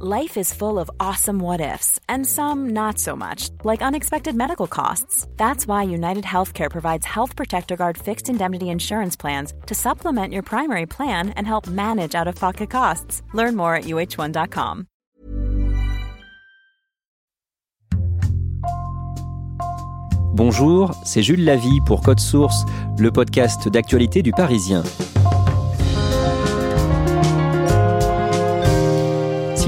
Life is full of awesome what ifs and some not so much, like unexpected medical costs. That's why United Healthcare provides Health Protector Guard fixed indemnity insurance plans to supplement your primary plan and help manage out-of-pocket costs. Learn more at uh1.com. Bonjour, c'est Jules Lavie pour Code Source, le podcast d'actualité du Parisien.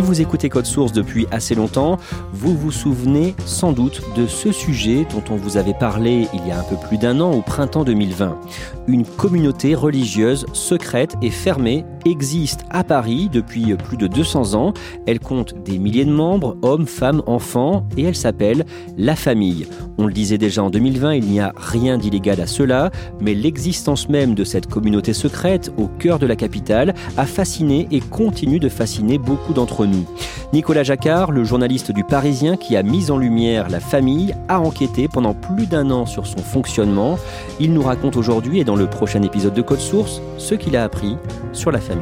Vous écoutez Code Source depuis assez longtemps, vous vous souvenez sans doute de ce sujet dont on vous avait parlé il y a un peu plus d'un an au printemps 2020. Une communauté religieuse secrète et fermée existe à Paris depuis plus de 200 ans. Elle compte des milliers de membres, hommes, femmes, enfants, et elle s'appelle La Famille. On le disait déjà en 2020, il n'y a rien d'illégal à cela, mais l'existence même de cette communauté secrète au cœur de la capitale a fasciné et continue de fasciner beaucoup d'entre nous. Nicolas Jacquard, le journaliste du Parisien qui a mis en lumière la famille, a enquêté pendant plus d'un an sur son fonctionnement. Il nous raconte aujourd'hui et dans le prochain épisode de Code Source ce qu'il a appris sur la famille.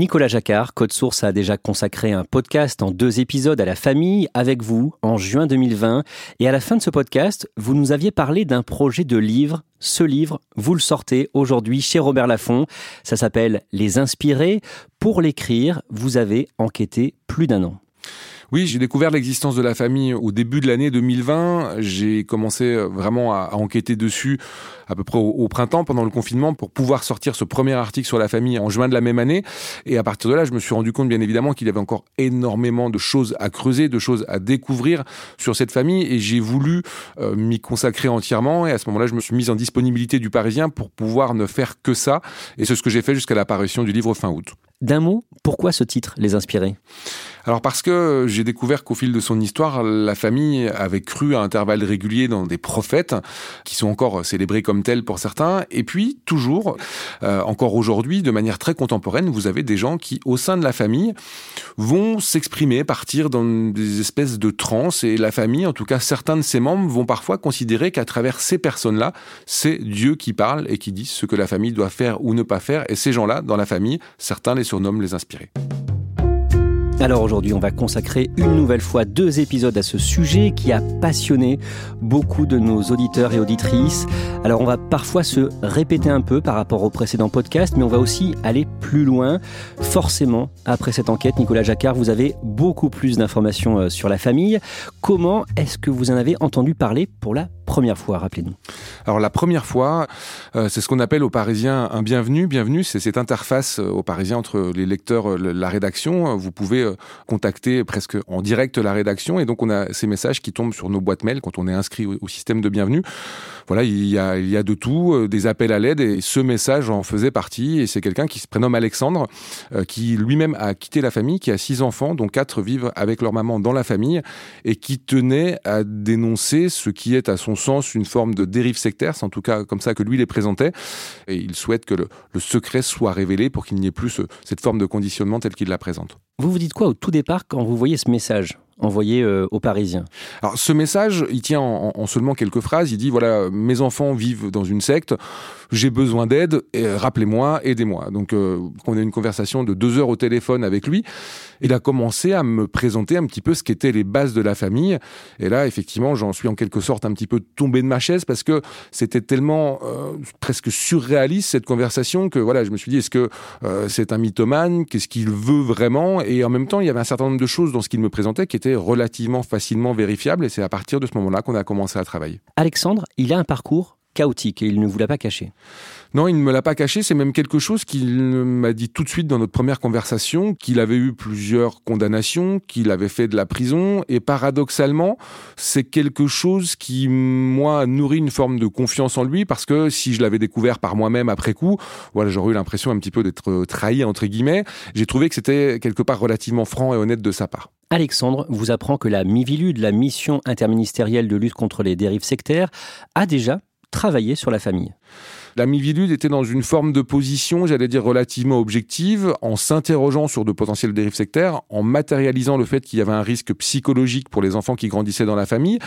Nicolas Jacquard, Code Source a déjà consacré un podcast en deux épisodes à la famille avec vous en juin 2020. Et à la fin de ce podcast, vous nous aviez parlé d'un projet de livre. Ce livre, vous le sortez aujourd'hui chez Robert Laffont. Ça s'appelle Les Inspirés. Pour l'écrire, vous avez enquêté plus d'un an. Oui, j'ai découvert l'existence de la famille au début de l'année 2020. J'ai commencé vraiment à, enquêter dessus à peu près au, printemps pendant le confinement pour pouvoir sortir ce premier article sur la famille en juin de la même année. Et à partir de là, je me suis rendu compte bien évidemment qu'il y avait encore énormément de choses à creuser, de choses à découvrir sur cette famille et j'ai voulu euh, m'y consacrer entièrement et à ce moment-là, je me suis mis en disponibilité du Parisien pour pouvoir ne faire que ça et c'est ce que j'ai fait jusqu'à l'apparition du livre fin août. D'un mot, pourquoi ce titre, Les Inspirés Alors parce que j'ai découvert qu'au fil de son histoire, la famille avait cru à intervalles réguliers dans des prophètes qui sont encore célébrés comme tels pour certains. Et puis, toujours, euh, encore aujourd'hui, de manière très contemporaine, vous avez des gens qui, au sein de la famille, vont s'exprimer, partir dans des espèces de transe. Et la famille, en tout cas certains de ses membres, vont parfois considérer qu'à travers ces personnes-là, c'est Dieu qui parle et qui dit ce que la famille doit faire ou ne pas faire. Et ces gens-là, dans la famille, certains les surnomment les inspirés. Alors aujourd'hui, on va consacrer une nouvelle fois deux épisodes à ce sujet qui a passionné beaucoup de nos auditeurs et auditrices. Alors on va parfois se répéter un peu par rapport au précédent podcast, mais on va aussi aller plus loin. Forcément, après cette enquête, Nicolas Jacquard, vous avez beaucoup plus d'informations euh, sur la famille. Comment est-ce que vous en avez entendu parler pour la première fois Rappelez-nous. Alors la première fois, euh, c'est ce qu'on appelle aux Parisiens un bienvenu. Bienvenue, c'est cette interface euh, aux Parisiens entre les lecteurs, la rédaction. Vous pouvez contacter presque en direct la rédaction et donc on a ces messages qui tombent sur nos boîtes mail quand on est inscrit au, système de bienvenue. Voilà, il y a, il y a de tout, des appels à l'aide et ce message en faisait partie et c'est quelqu'un qui se prénomme Alexandre, qui lui-même a quitté la famille, qui a six enfants, dont quatre vivent avec leur maman dans la famille et qui tenait à dénoncer ce qui est à son sens une forme de dérive sectaire, c'est en tout cas comme ça que lui les présentait, et il souhaite que le, secret soit révélé pour qu'il n'y ait plus cette forme de conditionnement telle qu'il la présente. Vous vous dites quoi au tout départ quand vous voyez ce message? Envoyé euh, aux Parisiens Alors ce message, il tient en, seulement quelques phrases. Il dit voilà, mes enfants vivent dans une secte, j'ai besoin d'aide, rappelez-moi, aidez-moi. Donc euh, on a une conversation de deux heures au téléphone avec lui. Il a commencé à me présenter un petit peu ce qu'étaient les bases de la famille. Et là, effectivement, j'en suis en quelque sorte un petit peu tombé de ma chaise parce que c'était tellement euh, presque surréaliste cette conversation que voilà, je me suis dit est-ce que c'est un mythomane? Qu'est-ce qu'il veut vraiment? Et en même temps, il y avait un certain nombre de choses dans ce qu'il me présentait qui étaient relativement facilement vérifiable et c'est à partir de ce moment-là qu'on a commencé à travailler. Alexandre, il a un parcours chaotique et il ne vous l'a pas caché. Non, il ne me l'a pas caché. C'est même quelque chose qu'il m'a dit tout de suite dans notre première conversation, qu'il avait eu plusieurs condamnations, qu'il avait fait de la prison. Et paradoxalement, c'est quelque chose qui, moi, nourrit une forme de confiance en lui parce que si je l'avais découvert par moi-même après coup, voilà, j'aurais eu l'impression un petit peu d'être trahi, entre guillemets. J'ai trouvé que c'était quelque part relativement franc et honnête de sa part. Alexandre vous apprend que la MIVILUD, la mission interministérielle de lutte contre les dérives sectaires, a déjà travaillé sur la famille. La Mivilude était dans une forme de position, j'allais dire, relativement objective, en s'interrogeant sur de potentielles dérives sectaires, en matérialisant le fait qu'il y avait un risque psychologique pour les enfants qui grandissaient dans la famille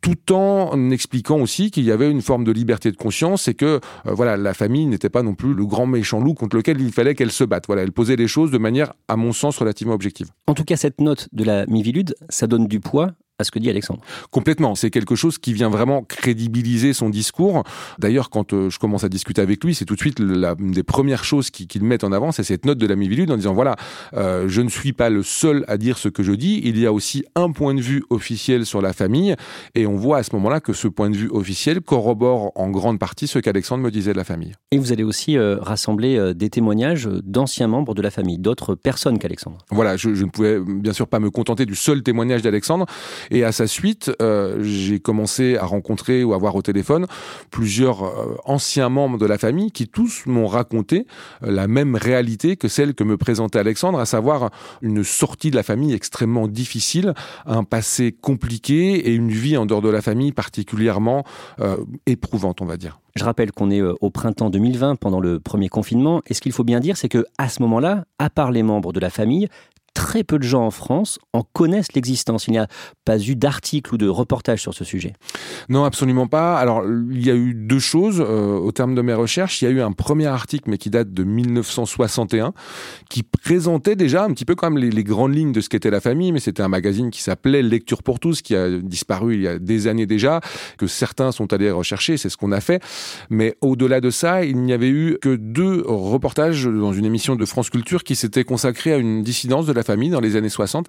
tout en expliquant aussi qu'il y avait une forme de liberté de conscience et que euh, voilà la famille n'était pas non plus le grand méchant loup contre lequel il fallait qu'elle se batte. Voilà, elle posait les choses de manière, à mon sens, relativement objective. En tout cas, cette note de la Mivilude, ça donne du poids à ce que dit Alexandre. Complètement. C'est quelque chose qui vient vraiment crédibiliser son discours. D'ailleurs, quand euh, je commence à discuter avec lui, c'est tout de suite la, une des premières choses qu'il met en avant, c'est cette note de la Mivilude en disant voilà, euh, je ne suis pas le seul à dire ce que je dis. Il y a aussi un point de vue officiel sur la famille, et on voit à ce moment-là que ce point de vue officiel corrobore en grande partie ce qu'Alexandre me disait de la famille. Et vous allez aussi euh, rassembler des témoignages d'anciens membres de la famille, d'autres personnes qu'Alexandre. Voilà, je, je ne pouvais bien sûr pas me contenter du seul témoignage d'Alexandre. Et à sa suite, euh, j'ai commencé à rencontrer ou à voir au téléphone plusieurs euh, anciens membres de la famille qui tous m'ont raconté euh, la même réalité que celle que me présentait Alexandre, à savoir une sortie de la famille extrêmement difficile, un passé compliqué et une vie en dehors de la famille particulièrement éprouvante, on va dire. Je rappelle qu'on est au printemps 2020, pendant le premier confinement, et ce qu'il faut bien dire, c'est que à ce moment-là, à part les membres de la famille, très peu de gens en France en connaissent l'existence. Il n'y a pas eu d'article ou de reportage sur ce sujet. Non, absolument pas. Alors, il y a eu deux choses euh, au terme de mes recherches. Il y a eu un premier article, mais qui date de 1961, qui présentait déjà un petit peu quand même les, grandes lignes de ce qu'était la famille, mais c'était un magazine qui s'appelait Lecture pour tous, qui a disparu il y a des années déjà, que certains sont allés rechercher, c'est ce qu'on a fait. Mais au-delà de ça, il n'y avait eu que deux reportages dans une émission de France Culture qui s'était consacrée à une dissidence de la famille dans les années 60.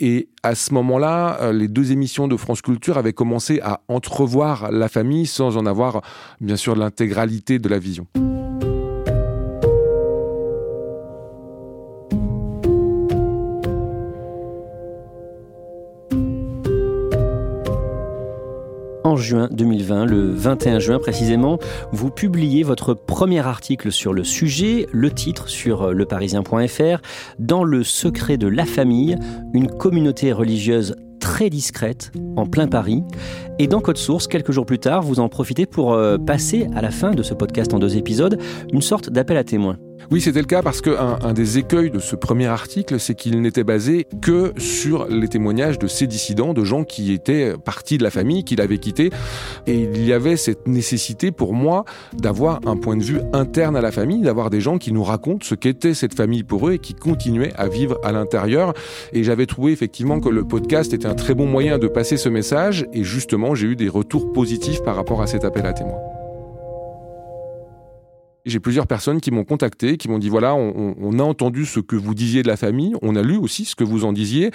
Et à ce moment-là, euh, les deux émissions de France Culture avaient commencé à entrevoir la famille sans en avoir, bien sûr, l'intégralité de la vision. En juin 2020, le 21 juin précisément, vous publiez votre premier article sur le sujet, le titre sur euh, leparisien.fr, Dans le secret de la famille, une communauté religieuse très discrète en plein Paris. Et dans Code Source, quelques jours plus tard, vous en profitez pour euh, passer à la fin de ce podcast en deux épisodes une sorte d'appel à témoins. Oui, c'était le cas parce qu'un un des écueils de ce premier article, c'est qu'il n'était basé que sur les témoignages de ces dissidents, de gens qui étaient partis de la famille, qui l'avaient quitté. Et il y avait cette nécessité pour moi d'avoir un point de vue interne à la famille, d'avoir des gens qui nous racontent ce qu'était cette famille pour eux et qui continuaient à vivre à l'intérieur. Et j'avais trouvé effectivement que le podcast était un très bon moyen de passer ce message. Et justement, j'ai eu des retours positifs par rapport à cet appel à témoins. J'ai plusieurs personnes qui m'ont contacté, qui m'ont dit voilà, on, a entendu ce que vous disiez de la famille, on a lu aussi ce que vous en disiez.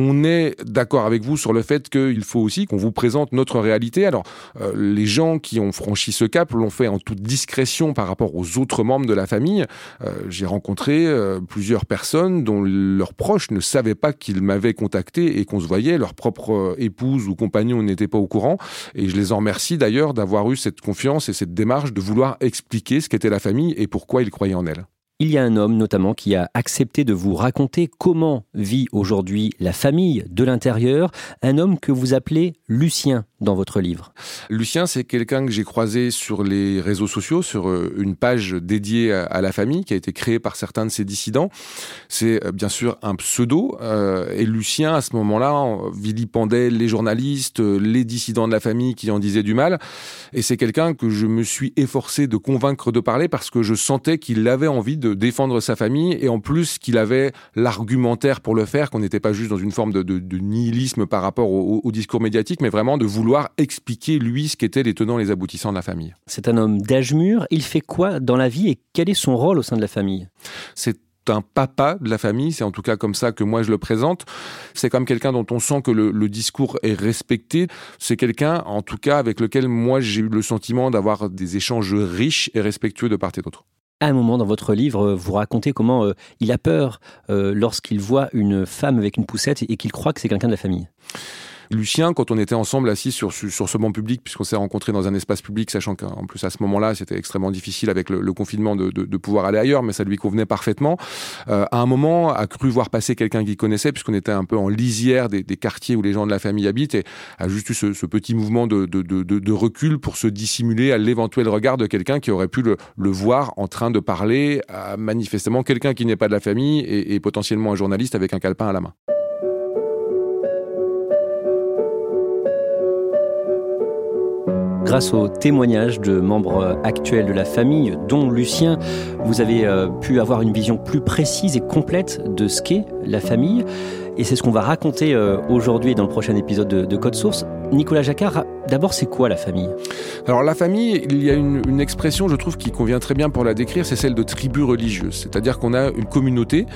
On est d'accord avec vous sur le fait qu'il faut aussi qu'on vous présente notre réalité. Alors, euh, les gens qui ont franchi ce cap l'ont fait en toute discrétion par rapport aux autres membres de la famille. Euh, j'ai rencontré euh, plusieurs personnes dont leurs proches ne savaient pas qu'ils m'avaient contacté et qu'on se voyait. Leur propre épouse ou compagnon n'était pas au courant. Et je les en remercie d'ailleurs d'avoir eu cette confiance et cette démarche de vouloir expliquer ce qu'était la famille et pourquoi ils croyaient en elle. Il y a un homme notamment qui a accepté de vous raconter comment vit aujourd'hui la famille de l'intérieur, un homme que vous appelez Lucien dans votre livre. Lucien, c'est quelqu'un que j'ai croisé sur les réseaux sociaux, sur euh, une page dédiée à la famille qui a été créée par certains de ses dissidents. C'est euh, bien sûr un pseudo, euh, et Lucien, à ce moment-là, vilipendait les journalistes, les dissidents de la famille qui en disaient du mal, et c'est quelqu'un que je me suis efforcé de convaincre de parler parce que je sentais qu'il avait envie de défendre sa famille, et en plus qu'il avait l'argumentaire pour le faire, qu'on n'était pas juste dans une forme de, nihilisme par rapport au discours médiatique, mais vraiment de vouloir expliquer, lui, ce qu'étaient les tenants et les aboutissants de la famille. C'est un homme d'âge mûr. Il fait quoi dans la vie et quel est son rôle au sein de la famille? C'est un papa de la famille, c'est en tout cas comme ça que moi je le présente. C'est comme quelqu'un dont on sent que le, le discours est respecté. C'est quelqu'un, en tout cas, avec lequel moi j'ai eu le sentiment d'avoir des échanges riches et respectueux de part et d'autre. À un moment dans votre livre, vous racontez comment euh, il a peur euh, lorsqu'il voit une femme avec une poussette et qu'il croit que c'est quelqu'un de la famille. Lucien, quand on était ensemble assis sur, sur ce banc public, puisqu'on s'est rencontrés dans un espace public, sachant qu'en plus à ce moment-là, c'était extrêmement difficile avec le, confinement de, de, pouvoir aller ailleurs, mais ça lui convenait parfaitement. Euh, à un moment, a cru voir passer quelqu'un qu'il connaissait, puisqu'on était un peu en lisière des, des, quartiers où les gens de la famille habitent, et a juste eu ce, ce petit mouvement de, de, recul pour se dissimuler à l'éventuel regard de quelqu'un qui aurait pu le, le, voir en train de parler à manifestement quelqu'un qui n'est pas de la famille et, et potentiellement un journaliste avec un calepin à la main. Grâce aux témoignages de membres actuels de la famille, dont Lucien, vous avez euh, pu avoir une vision plus précise et complète de ce qu'est la famille. Et c'est ce qu'on va raconter euh, aujourd'hui dans le prochain épisode de, Code Source. Nicolas Jacquard, d'abord, c'est quoi la famille? Alors la famille, il y a une, expression, je trouve, qui convient très bien pour la décrire, c'est celle de tribu religieuse. C'est-à-dire qu'on a une communauté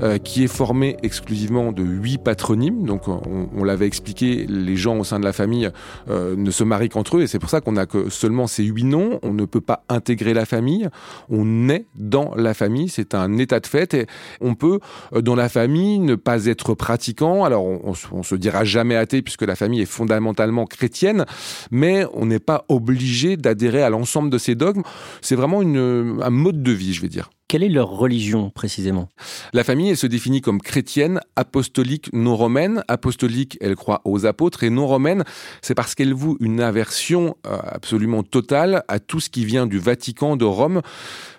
euh, qui est formée exclusivement de huit patronymes. Donc on, l'avait expliqué, les gens au sein de la famille euh, ne se marient qu'entre eux, et c'est pour ça qu'on a que seulement ces huit noms. On ne peut pas intégrer la famille. On est dans la famille, c'est un état de fait, et on peut, dans la famille, ne pas être pratiquant. Alors, on, on, se dira jamais athée puisque la famille est fondamentalement chrétienne, mais on n'est pas obligé d'adhérer à l'ensemble de ces dogmes. C'est vraiment une, un mode de vie, je vais dire. Quelle est leur religion précisément? La famille, elle se définit comme chrétienne, apostolique, non romaine. Apostolique, elle croit aux apôtres, et non romaine, c'est parce qu'elle voue une aversion euh, absolument totale à tout ce qui vient du Vatican, de Rome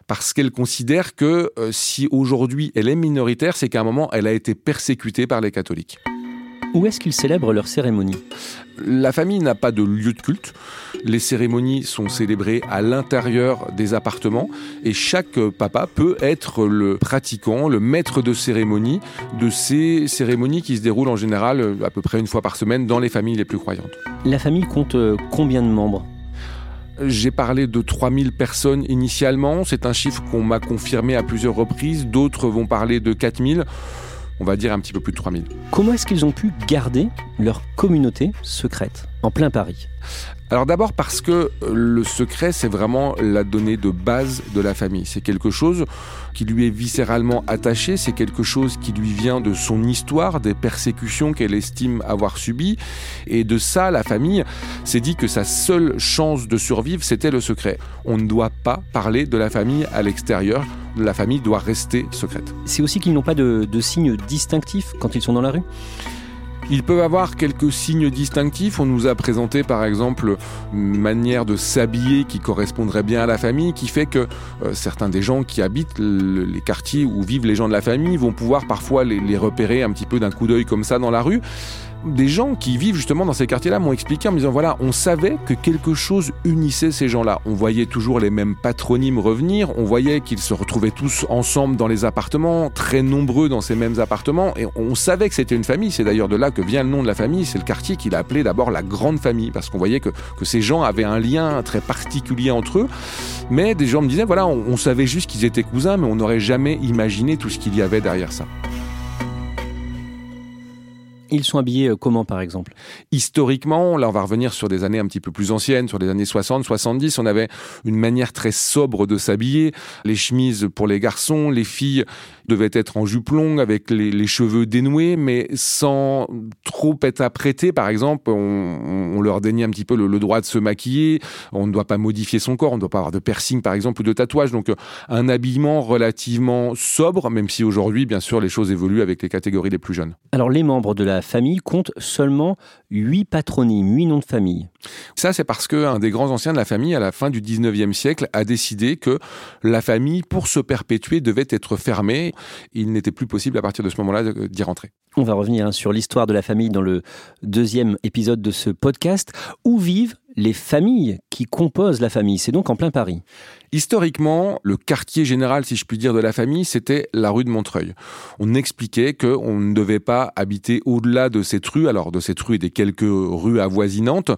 parce qu'elle considère que euh, si aujourd'hui elle est minoritaire, c'est qu'à un moment elle a été persécutée par les catholiques. Où est-ce qu'ils célèbrent leurs cérémonies La famille n'a pas de lieu de culte. Les cérémonies sont célébrées à l'intérieur des appartements et chaque papa peut être le pratiquant, le maître de cérémonie de ces cérémonies qui se déroulent en général à peu près une fois par semaine dans les familles les plus croyantes. La famille compte euh, combien de membres? J'ai parlé de 3000 personnes initialement, c'est un chiffre qu'on m'a confirmé à plusieurs reprises, d'autres vont parler de 4000 on va dire un petit peu plus de 3000. Comment est-ce qu'ils ont pu garder leur communauté secrète en plein Paris? Alors d'abord parce que le secret, c'est vraiment la donnée de base de la famille. C'est quelque chose qui lui est viscéralement attaché, c'est quelque chose qui lui vient de son histoire, des persécutions qu'elle estime avoir subies. Et de ça, la famille s'est dit que sa seule chance de survivre, c'était le secret. On ne doit pas parler de la famille à l'extérieur. La famille doit rester secrète. C'est aussi qu'ils n'ont pas de, de signes distinctifs quand ils sont dans la rue? Ils peuvent avoir quelques signes distinctifs. On nous a présenté par exemple une manière de s'habiller qui correspondrait bien à la famille, qui fait que euh, certains des gens qui habitent les quartiers où vivent les gens de la famille vont pouvoir parfois les, les repérer un petit peu d'un coup d'œil comme ça dans la rue des gens qui vivent justement dans ces quartiers-là m'ont expliqué en me disant voilà, on savait que quelque chose unissait ces gens-là. On voyait toujours les mêmes patronymes revenir, on voyait qu'ils se retrouvaient tous ensemble dans les appartements, très nombreux dans ces mêmes appartements, et on savait que c'était une famille. C'est d'ailleurs de là que vient le nom de la famille. C'est le quartier qu'il a appelé d'abord la grande famille, parce qu'on voyait que, que ces gens avaient un lien très particulier entre eux. Mais des gens me disaient voilà, on, on savait juste qu'ils étaient cousins, mais on n'aurait jamais imaginé tout ce qu'il y avait derrière ça. Ils sont habillés euh, comment, par exemple? Historiquement, là, on va revenir sur des années un petit peu plus anciennes, sur les années 60, 70. On avait une manière très sobre de s'habiller. Les chemises pour les garçons, les filles devaient être en jupe longue avec les, les cheveux dénoués, mais sans trop être apprêtés. Par exemple, on, on leur dénie un petit peu le, le, droit de se maquiller. On ne doit pas modifier son corps. On ne doit pas avoir de piercing, par exemple, ou de tatouage. Donc, euh, un habillement relativement sobre, même si aujourd'hui, bien sûr, les choses évoluent avec les catégories les plus jeunes. Alors, les membres de la famille compte seulement huit patronymes, huit noms de famille. Ça, c'est parce qu'un des grands anciens de la famille, à la fin du 19e siècle, a décidé que la famille, pour se perpétuer, devait être fermée. Il n'était plus possible à partir de ce moment-là d'y rentrer. On va revenir hein, sur l'histoire de la famille dans le deuxième épisode de ce podcast. Où vivent les familles qui composent la famille. C'est donc en plein Paris. Historiquement, le quartier général, si je puis dire, de la famille, c'était la rue de Montreuil. On expliquait qu'on ne devait pas habiter au-delà de cette rue, alors de cette rue et des quelques rues avoisinantes,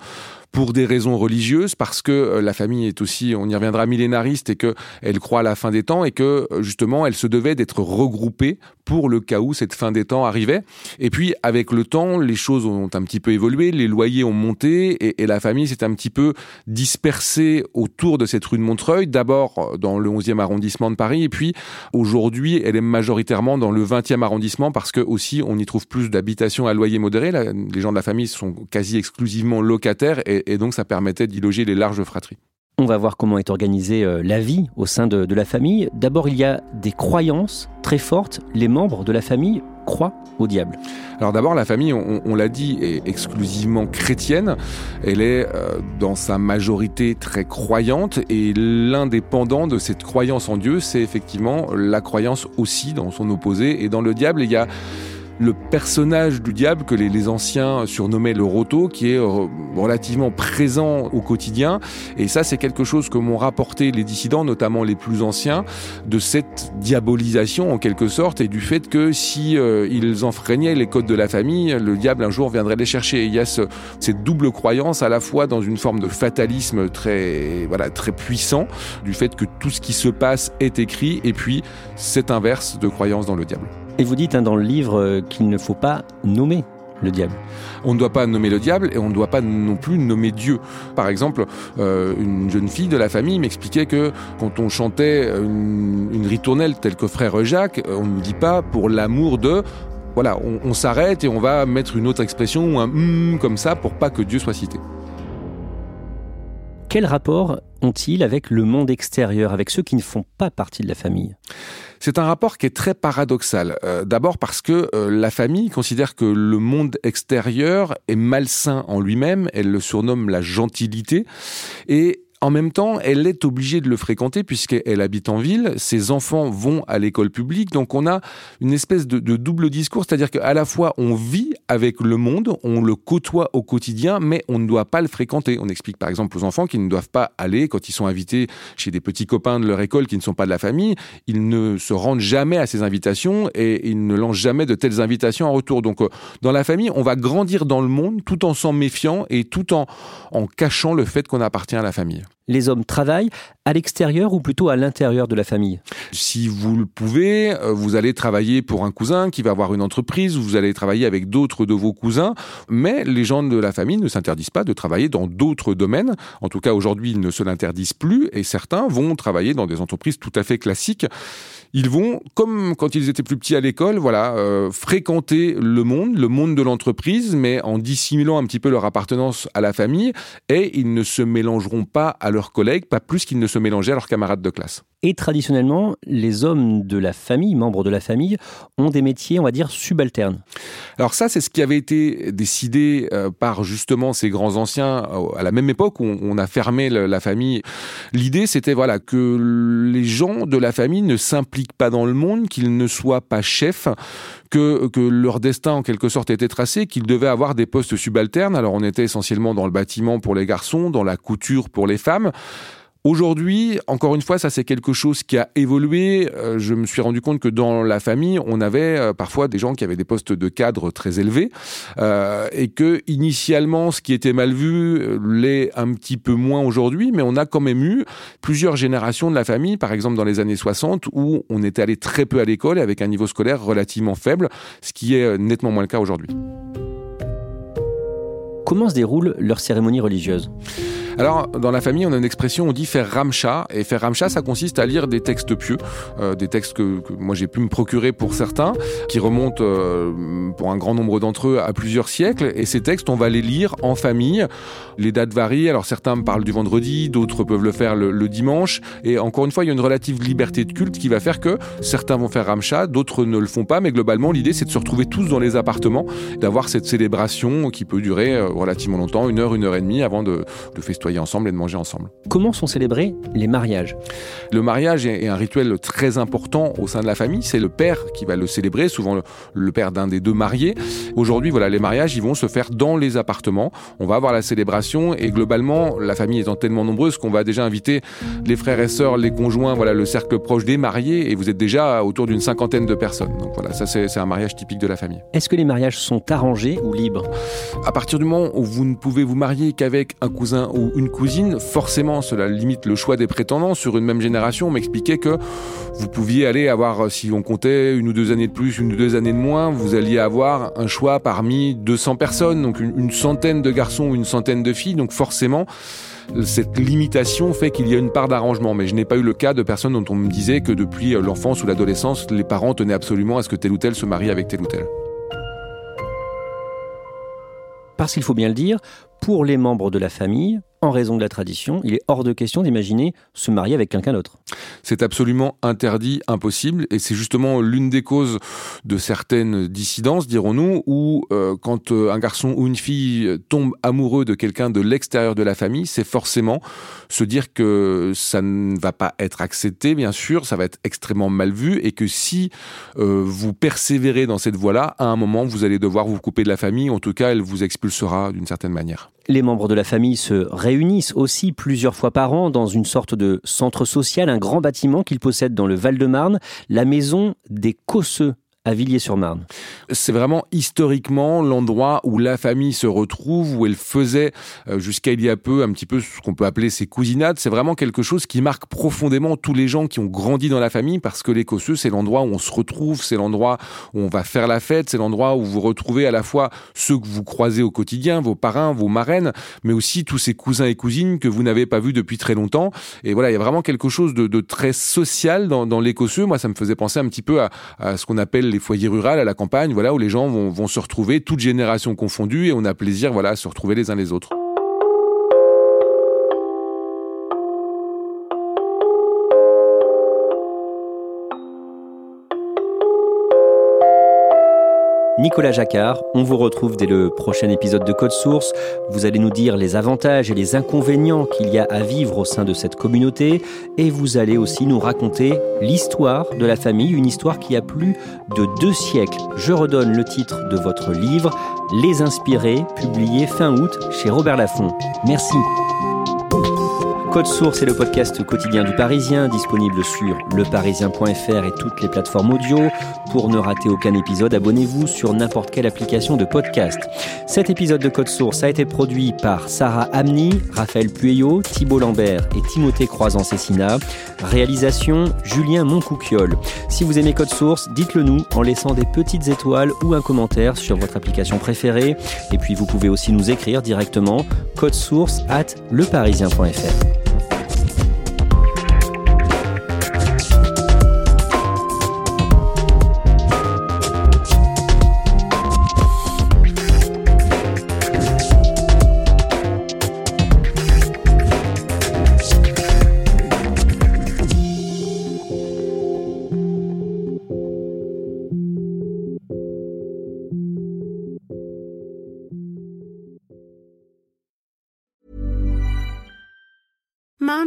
pour des raisons religieuses, parce que euh, la famille est aussi, on y reviendra, millénariste et que elle croit à la fin des temps et que euh, justement elle se devait d'être regroupée pour le cas où cette fin des temps arrivait. Et puis avec le temps, les choses ont un petit peu évolué, les loyers ont monté et, et la famille s'est un petit peu dispersée autour de cette rue de Montreuil, d'abord dans le 11e arrondissement de Paris et puis aujourd'hui elle est majoritairement dans le 20e arrondissement parce que aussi on y trouve plus d'habitations à loyer modéré. les gens de la famille sont quasi exclusivement locataires et, et donc ça permettait d'y loger les larges fratries. On va voir comment est organisée euh, la vie au sein de, de la famille. D'abord, il y a des croyances très fortes. Les membres de la famille croient au diable Alors d'abord, la famille, on, on l'a dit, est exclusivement chrétienne. Elle est euh, dans sa majorité très croyante et l'indépendant de cette croyance en Dieu, c'est effectivement la croyance aussi dans son opposé. Et dans le diable, il y a le personnage du diable que les, anciens surnommaient le roto, qui est euh, relativement présent au quotidien. Et ça, c'est quelque chose que m'ont rapporté les dissidents, notamment les plus anciens, de cette diabolisation en quelque sorte, et du fait que si euh, ils enfreignaient les codes de la famille, le diable un jour viendrait les chercher. Et il y a ce, cette double croyance à la fois dans une forme de fatalisme très, voilà, très puissant, du fait que tout ce qui se passe est écrit, et puis cet inverse de croyance dans le diable. Et vous dites hein, dans le livre euh, qu'il ne faut pas nommer le diable. On ne doit pas nommer le diable et on ne doit pas non plus nommer Dieu. Par exemple, euh, une jeune fille de la famille m'expliquait que quand on chantait une, une ritournelle telle que Frère Jacques, on ne dit pas pour l'amour de voilà, on, on s'arrête et on va mettre une autre expression ou un hum comme ça pour pas que Dieu soit cité. Quel rapport ont-ils avec le monde extérieur, avec ceux qui ne font pas partie de la famille? C'est un rapport qui est très paradoxal. Euh, D'abord parce que euh, la famille considère que le monde extérieur est malsain en lui-même, elle le surnomme la gentilité, en même temps, elle est obligée de le fréquenter puisqu'elle habite en ville, ses enfants vont à l'école publique, donc on a une espèce de, double discours, c'est-à-dire qu'à la fois on vit avec le monde, on le côtoie au quotidien, mais on ne doit pas le fréquenter. On explique par exemple aux enfants qu'ils ne doivent pas aller quand ils sont invités chez des petits copains de leur école qui ne sont pas de la famille, ils ne se rendent jamais à ces invitations et ils ne lancent jamais de telles invitations en retour. Donc euh, dans la famille, on va grandir dans le monde tout en s'en méfiant et tout en cachant le fait qu'on appartient à la famille les hommes travaillent à l'extérieur ou plutôt à l'intérieur de la famille? Si vous le pouvez, euh, vous allez travailler pour un cousin qui va avoir une entreprise, vous allez travailler avec d'autres de vos cousins, mais les gens de la famille ne s'interdisent pas de travailler dans d'autres domaines. En tout cas, aujourd'hui, ils ne se l'interdisent plus et certains vont travailler dans des entreprises tout à fait classiques ils vont, comme quand ils étaient plus petits à l'école, voilà, euh, fréquenter le monde, le monde de l'entreprise, mais en dissimulant un petit peu leur appartenance à la famille, et ils ne se mélangeront pas à leurs collègues, pas plus qu'ils ne se mélangeaient à leurs camarades de classe. Et traditionnellement, les hommes de la famille, membres de la famille, ont des métiers, on va dire, subalternes. Alors ça, c'est ce qui avait été décidé euh, par justement ces grands anciens euh, à la même époque où on a fermé la famille. L'idée, c'était voilà que les gens de la famille ne s'impliquent pas dans le monde, qu'ils ne soient pas chefs, que, que leur destin en quelque sorte était tracé, qu'ils devaient avoir des postes subalternes. Alors on était essentiellement dans le bâtiment pour les garçons, dans la couture pour les femmes. Aujourd'hui, encore une fois, ça c'est quelque chose qui a évolué. Euh, je me suis rendu compte que dans la famille, on avait euh, parfois des gens qui avaient des postes de cadre très élevés euh, et que initialement, ce qui était mal vu l'est un petit peu moins aujourd'hui, mais on a quand même eu plusieurs générations de la famille, par exemple dans les années 60, où on était allé très peu à l'école avec un niveau scolaire relativement faible, ce qui est nettement moins le cas aujourd'hui. Comment se déroule leur cérémonie religieuse alors, dans la famille, on a une expression, on dit faire ramcha. Et faire ramcha, ça consiste à lire des textes pieux, euh, des textes que, moi j'ai pu me procurer pour certains, qui remontent euh, pour un grand nombre d'entre eux à plusieurs siècles. Et ces textes, on va les lire en famille. Les dates varient. Alors, certains parlent du vendredi, d'autres peuvent le faire le, le, dimanche. Et encore une fois, il y a une relative liberté de culte qui va faire que certains vont faire ramcha, d'autres ne le font pas. Mais globalement, l'idée, c'est de se retrouver tous dans les appartements, d'avoir cette célébration qui peut durer euh, relativement longtemps, une heure, une heure et demie avant de, de festoyer ensemble et de manger ensemble. Comment sont célébrés les mariages? Le mariage est un rituel très important au sein de la famille. C'est le père qui va le célébrer, souvent le, père d'un des deux mariés. Aujourd'hui, voilà, les mariages, ils vont se faire dans les appartements. On va avoir la célébration et globalement, la famille étant tellement nombreuse qu'on va déjà inviter les frères et sœurs, les conjoints, voilà, le cercle proche des mariés et vous êtes déjà autour d'une cinquantaine de personnes. Donc voilà, ça c'est un mariage typique de la famille. Est-ce que les mariages sont arrangés ou libres? À partir du moment où vous ne pouvez vous marier qu'avec un cousin ou une cousine, forcément cela limite le choix des prétendants. Sur une même génération, on m'expliquait que vous pouviez aller avoir, si on comptait une ou deux années de plus, une ou deux années de moins, vous alliez avoir un choix parmi 200 personnes, donc une, une centaine de garçons ou une centaine de filles. Donc forcément, cette limitation fait qu'il y a une part d'arrangement. Mais je n'ai pas eu le cas de personnes dont on me disait que depuis l'enfance ou l'adolescence, les parents tenaient absolument à ce que tel ou tel se marie avec tel ou tel. Parce qu'il faut bien le dire, pour les membres de la famille, en raison de la tradition, il est hors de question d'imaginer se marier avec quelqu'un d'autre. C'est absolument interdit, impossible, et c'est justement l'une des causes de certaines dissidences, dirons-nous, où euh, quand euh, un garçon ou une fille tombe amoureux de quelqu'un de l'extérieur de la famille, c'est forcément se dire que ça ne va pas être accepté, bien sûr, ça va être extrêmement mal vu, et que si euh, vous persévérez dans cette voie-là, à un moment, vous allez devoir vous couper de la famille, en tout cas, elle vous expulsera d'une certaine manière. Les membres de la famille se réunissent aussi plusieurs fois par an dans une sorte de centre social, un grand bâtiment qu'ils possèdent dans le Val-de-Marne, la maison des Cosseux à Villiers-sur-Marne. C'est vraiment historiquement l'endroit où la famille se retrouve, où elle faisait euh, jusqu'à il y a peu un petit peu ce qu'on peut appeler ses cousinades. C'est vraiment quelque chose qui marque profondément tous les gens qui ont grandi dans la famille parce que les Cosseux, c'est l'endroit où on se retrouve, c'est l'endroit où on va faire la fête, c'est l'endroit où vous retrouvez à la fois ceux que vous croisez au quotidien, vos parrains, vos marraines, mais aussi tous ces cousins et cousines que vous n'avez pas vus depuis très longtemps. Et voilà, il y a vraiment quelque chose de, très social dans, dans les Cosseux. Moi, ça me faisait penser un petit peu à ce qu'on appelle les foyers ruraux à la campagne, voilà, où les gens vont, vont se retrouver, toutes générations confondues, et on a plaisir, voilà, à se retrouver les uns les autres. Nicolas Jacquard, on vous retrouve dès le prochain épisode de Code Source. Vous allez nous dire les avantages et les inconvénients qu'il y a à vivre au sein de cette communauté et vous allez aussi nous raconter l'histoire de la famille, une histoire qui a plus de deux siècles. Je redonne le titre de votre livre, Les Inspirés, publié fin août chez Robert Laffont. Merci. Code Source est le podcast quotidien du Parisien, disponible sur leparisien.fr et toutes les plateformes audio. Pour ne rater aucun épisode, abonnez-vous sur n'importe quelle application de podcast. Cet épisode de Code Source a été produit par Sarah Amni, Raphaël Pueyo, Thibault Lambert et Timothée Croisant-Cessina. Réalisation Julien Moncouquiole. Si vous aimez Code Source, dites-le nous en laissant des petites étoiles ou un commentaire sur votre application préférée. Et puis vous pouvez aussi nous écrire directement code source at leparisien.fr.